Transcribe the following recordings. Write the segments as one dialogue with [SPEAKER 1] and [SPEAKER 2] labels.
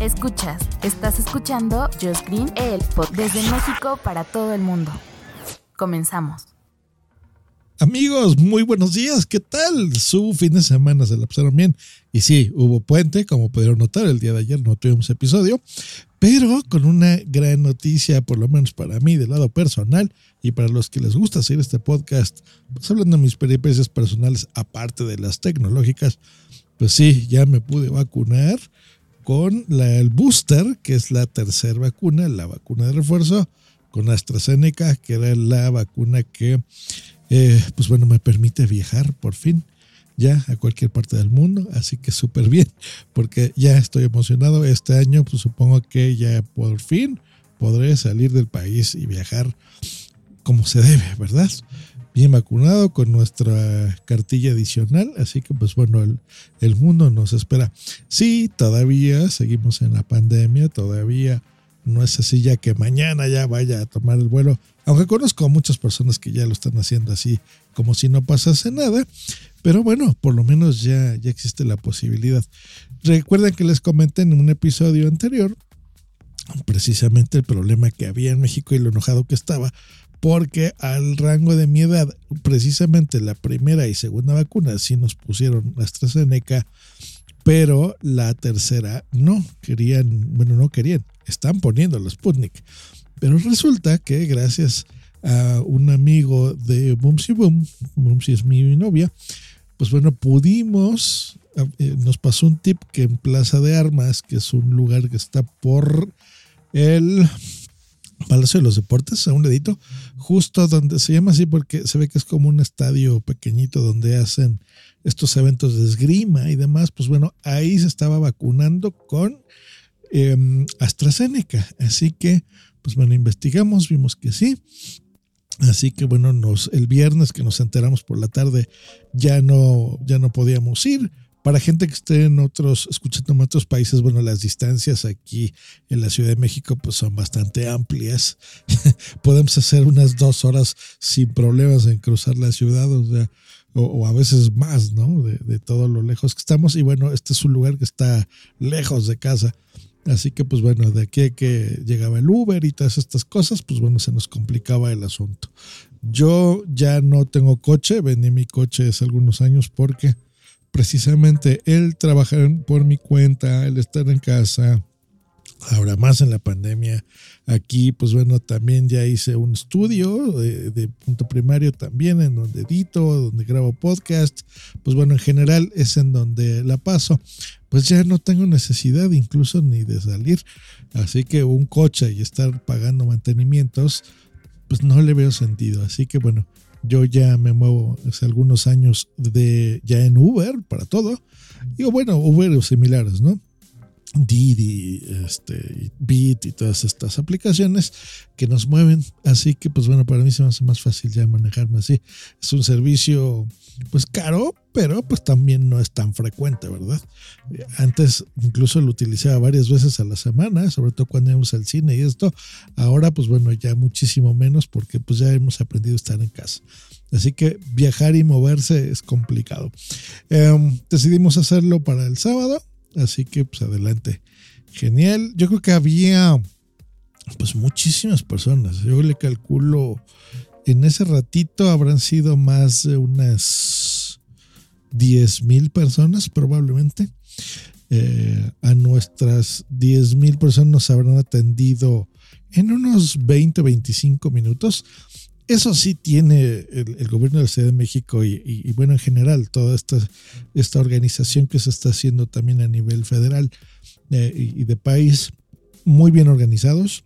[SPEAKER 1] Escuchas, estás escuchando Just Green, el pod desde México para todo el mundo. Comenzamos.
[SPEAKER 2] Amigos, muy buenos días. ¿Qué tal? Su fin de semana se la pasaron bien. Y sí, hubo puente, como pudieron notar, el día de ayer no tuvimos episodio, pero con una gran noticia, por lo menos para mí, del lado personal y para los que les gusta hacer este podcast, pues hablando de mis peripecias personales, aparte de las tecnológicas, pues sí, ya me pude vacunar con la, el booster, que es la tercera vacuna, la vacuna de refuerzo, con AstraZeneca, que era la vacuna que eh, pues bueno, me permite viajar por fin ya a cualquier parte del mundo, así que súper bien, porque ya estoy emocionado. Este año, pues supongo que ya por fin podré salir del país y viajar como se debe, ¿verdad? Bien vacunado con nuestra cartilla adicional, así que pues bueno, el, mundo nos espera. Sí, todavía seguimos en la pandemia, todavía no es así ya que mañana ya vaya a tomar el vuelo, aunque conozco a muchas personas que ya lo están haciendo así como si no pasase nada, pero bueno, por lo menos ya, ya existe la posibilidad. Recuerden que les comenté en un episodio anterior precisamente el problema que había en México y lo enojado que estaba, porque al rango de mi edad, precisamente la primera y segunda vacuna sí nos pusieron AstraZeneca, pero la tercera no querían, bueno, no querían, están poniendo los Sputnik. Pero resulta que gracias a un amigo de Bumsy Boom, Bumsy es mi novia, pues bueno, pudimos, eh, nos pasó un tip que en Plaza de Armas, que es un lugar que está por el Palacio de los Deportes, a un ladito, justo donde se llama así porque se ve que es como un estadio pequeñito donde hacen estos eventos de esgrima y demás, pues bueno, ahí se estaba vacunando con Em, AstraZeneca. Así que, pues bueno, investigamos, vimos que sí. Así que bueno, nos, el viernes que nos enteramos por la tarde ya no, ya no podíamos ir. Para gente que esté en otros, escuchando en otros países, bueno, las distancias aquí en la Ciudad de México pues son bastante amplias. Podemos hacer unas dos horas sin problemas en cruzar la ciudad, o sea, o, a veces más, ¿no? De, de, todo lo lejos que estamos. Y bueno, este es un lugar que está lejos de casa. Así que pues bueno, de aquí a que llegaba el Uber y todas estas cosas, pues bueno, se nos complicaba el asunto. Yo ya no tengo coche, vendí mi coche hace algunos años porque precisamente el trabajar por mi cuenta, el estar en casa, ahora más en la pandemia. Aquí, pues bueno, también ya hice un estudio de, punto primario también, en donde edito, donde grabo podcast. Pues bueno, en general es en donde la paso. Pues ya no tengo necesidad incluso ni de salir. Así que un coche y estar pagando mantenimientos, pues no le veo sentido. Así que bueno, yo ya me muevo hace algunos años de ya en Uber para todo. Digo, bueno, Uber o similares, ¿no? Didi, este, Bit y todas estas aplicaciones que nos mueven. Así que, pues bueno, para mí se me hace más fácil ya manejarme así. Es un servicio, pues caro, pero pues también no es tan frecuente, ¿verdad? Antes incluso lo utilizaba varias veces a la semana, sobre todo cuando íbamos al cine y esto. Ahora, pues bueno, ya muchísimo menos porque pues ya hemos aprendido a estar en casa. Así que viajar y moverse es complicado. Em, decidimos hacerlo para el sábado Así que pues adelante. Genial. Yo creo que había pues muchísimas personas. Yo le calculo en ese ratito habrán sido más de unas 10 mil personas probablemente. Eh, a nuestras 10 mil personas nos habrán atendido en unos 20, 25 minutos. Eso sí tiene el, gobierno de la Ciudad de México y, bueno, en general, toda esta, esta organización que se está haciendo también a nivel federal eh, y, de país, muy bien organizados,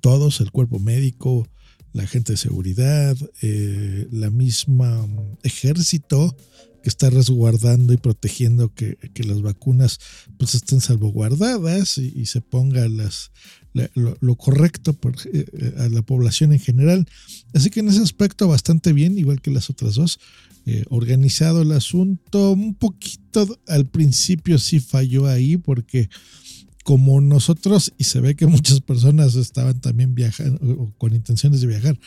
[SPEAKER 2] todos, el cuerpo médico, la gente de seguridad, eh, la misma ejército, que está resguardando y protegiendo que, las vacunas pues estén salvaguardadas y, se ponga las, lo, correcto eh, eh, a la población en general. Así que en ese aspecto bastante bien, igual que las otras dos. Eh, organizado el asunto, un poquito al principio sí falló ahí porque como nosotros, y se ve que muchas personas estaban también viajando o con intenciones de viajar,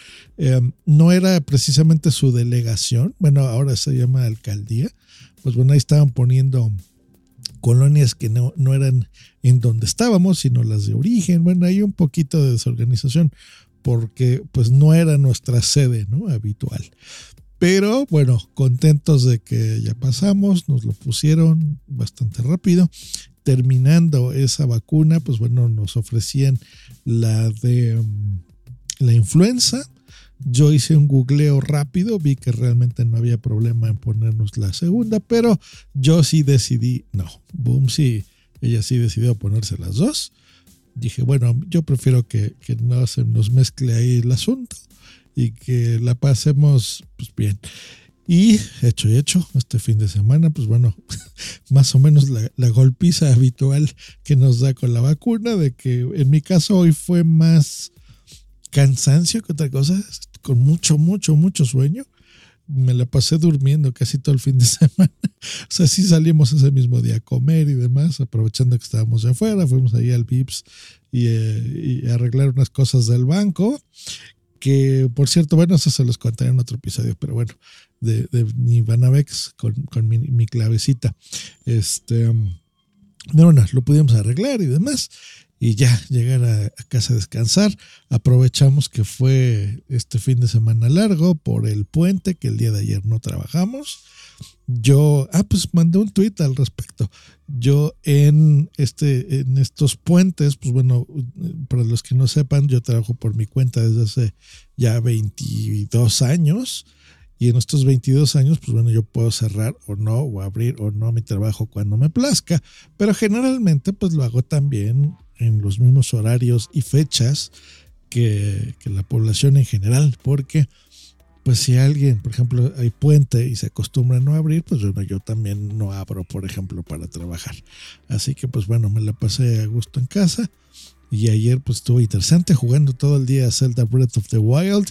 [SPEAKER 2] no era precisamente su delegación, bueno, ahora se llama alcaldía, pues bueno, ahí estaban poniendo colonias que no, no eran en donde estábamos, sino las de origen, bueno, hay un poquito de desorganización porque pues no era nuestra sede, ¿no? Habitual. Pero bueno, contentos de que ya pasamos, nos lo pusieron bastante rápido terminando esa vacuna, pues bueno, nos ofrecían la de mm, la influenza. Yo hice un googleo rápido, vi que realmente no había problema en ponernos la segunda, pero yo sí decidí, no, boom, sí, ella sí decidió ponerse las dos. Dije, bueno, yo prefiero que, que no se nos mezcle ahí el asunto y que la pasemos pues bien. Y hecho y hecho, este fin de semana, pues bueno, más o menos la, golpiza habitual que nos da con la vacuna, de que en mi caso hoy fue más cansancio que otra cosa, con mucho, mucho, mucho sueño. Me la pasé durmiendo casi todo el fin de semana. O sea, sí salimos ese mismo día a comer y demás, aprovechando que estábamos de afuera, fuimos ahí al VIPS y, eh, arreglar unas cosas del banco que por cierto, bueno, eso se los contaré en otro episodio, pero bueno, de, de Nivanavex con, con mi, clavecita. Este, bueno, lo pudimos arreglar y demás. Y ya llegar a, casa a descansar. Aprovechamos que fue este fin de semana largo por el puente, que el día de ayer no trabajamos. Yo, ah, pues mandé un tweet al respecto. Yo en este, en estos puentes, pues bueno, para los que no sepan, yo trabajo por mi cuenta desde hace ya 22 años. Y en estos 22 años, pues bueno, yo puedo cerrar o no, o abrir o no mi trabajo cuando me plazca, pero generalmente pues lo hago también en los mismos horarios y fechas que, la población en general, porque pues si alguien, por ejemplo, hay puente y se acostumbra a no abrir, pues bueno, yo también no abro, por ejemplo, para trabajar. Así que pues bueno, me la pasé a gusto en casa. Y ayer pues estuvo interesante jugando todo el día Zelda Breath of the Wild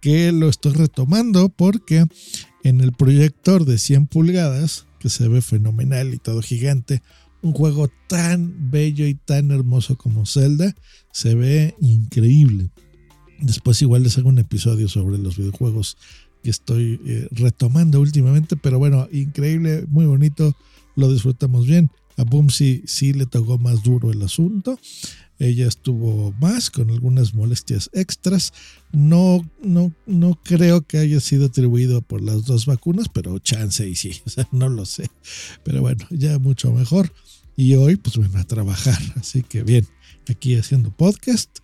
[SPEAKER 2] que lo estoy retomando porque en el proyector de 100 pulgadas, que se ve fenomenal y todo gigante, un juego tan bello y tan hermoso como Zelda, se ve increíble. Después igual les hago un episodio sobre los videojuegos que estoy eh, retomando últimamente, pero bueno, increíble, muy bonito, lo disfrutamos bien. A Boom sí, sí le tocó más duro el asunto. Ella estuvo más con algunas molestias extras. No, no, no creo que haya sido atribuido por las dos vacunas, pero chance y sí, o sea, no lo sé. Pero bueno, ya mucho mejor. Y hoy, pues bueno, a trabajar. Así que bien, aquí haciendo podcast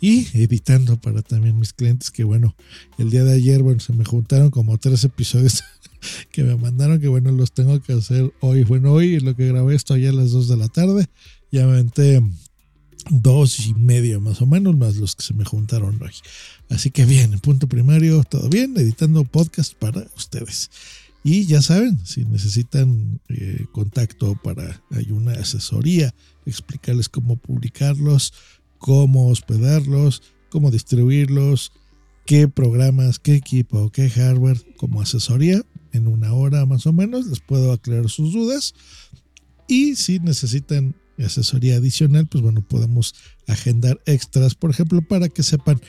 [SPEAKER 2] y editando para también mis clientes. Que bueno, el día de ayer, bueno, se me juntaron como tres episodios que me mandaron. Que bueno, los tengo que hacer hoy. Bueno, hoy lo que grabé esto allá a las 2 de la tarde. Ya me aventé dos y medio más o menos, más los que se me juntaron hoy. Así que bien, punto primario, todo bien, editando podcast para ustedes. Y ya saben, si necesitan eh, contacto para, hay una asesoría, explicarles cómo publicarlos, cómo hospedarlos, cómo distribuirlos, qué programas, qué equipo, qué hardware, como asesoría, en una hora más o menos, les puedo aclarar sus dudas. Y si necesitan asesoría adicional, pues bueno, podemos agendar extras, por ejemplo, para que sepan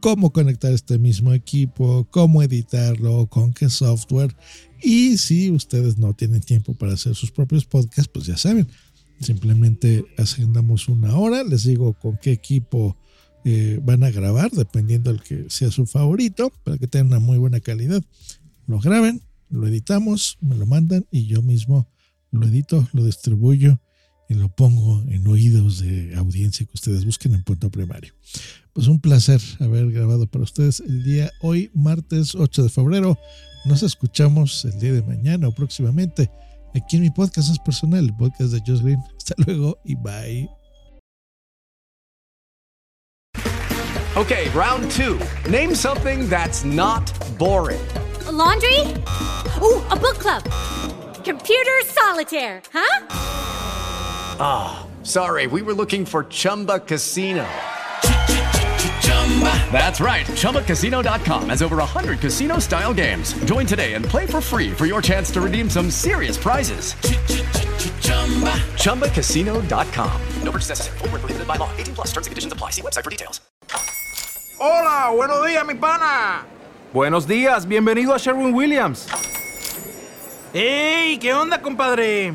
[SPEAKER 2] cómo conectar este mismo equipo, cómo editarlo, con qué software. Y si ustedes no tienen tiempo para hacer sus propios podcasts, pues ya saben, simplemente agendamos una hora, les digo con qué equipo eh, van a grabar, dependiendo del que sea su favorito, para que tengan una muy buena calidad. Lo graben, lo editamos, me lo mandan y yo mismo lo edito, lo distribuyo y lo pongo en oídos de audiencia que ustedes busquen en punto primario. Pues un placer haber grabado para ustedes el día hoy, martes 8 de febrero. Nos escuchamos el día de mañana o próximamente aquí en mi podcast es personal, el podcast de Josh Green. Hasta luego y bye.
[SPEAKER 3] Okay, round two. Name something that's not boring.
[SPEAKER 4] A laundry? Ooh, a book club. Computer solitaire, huh?
[SPEAKER 3] Ah, oh, sorry, we were looking for Chumba Casino. That's right. ChumbaCasino.com has over 100 casino style games. Join today and play for free for your chance to redeem some serious prizes. ChumbaCasino.com. No purchase necessary. Full prohibited by law. 18 plus terms and conditions apply. See website for details.
[SPEAKER 5] Hola, buenos días, mi pana. Buenos días, bienvenido a Sherwin Williams. ¡Ey! ¿Qué onda, compadre?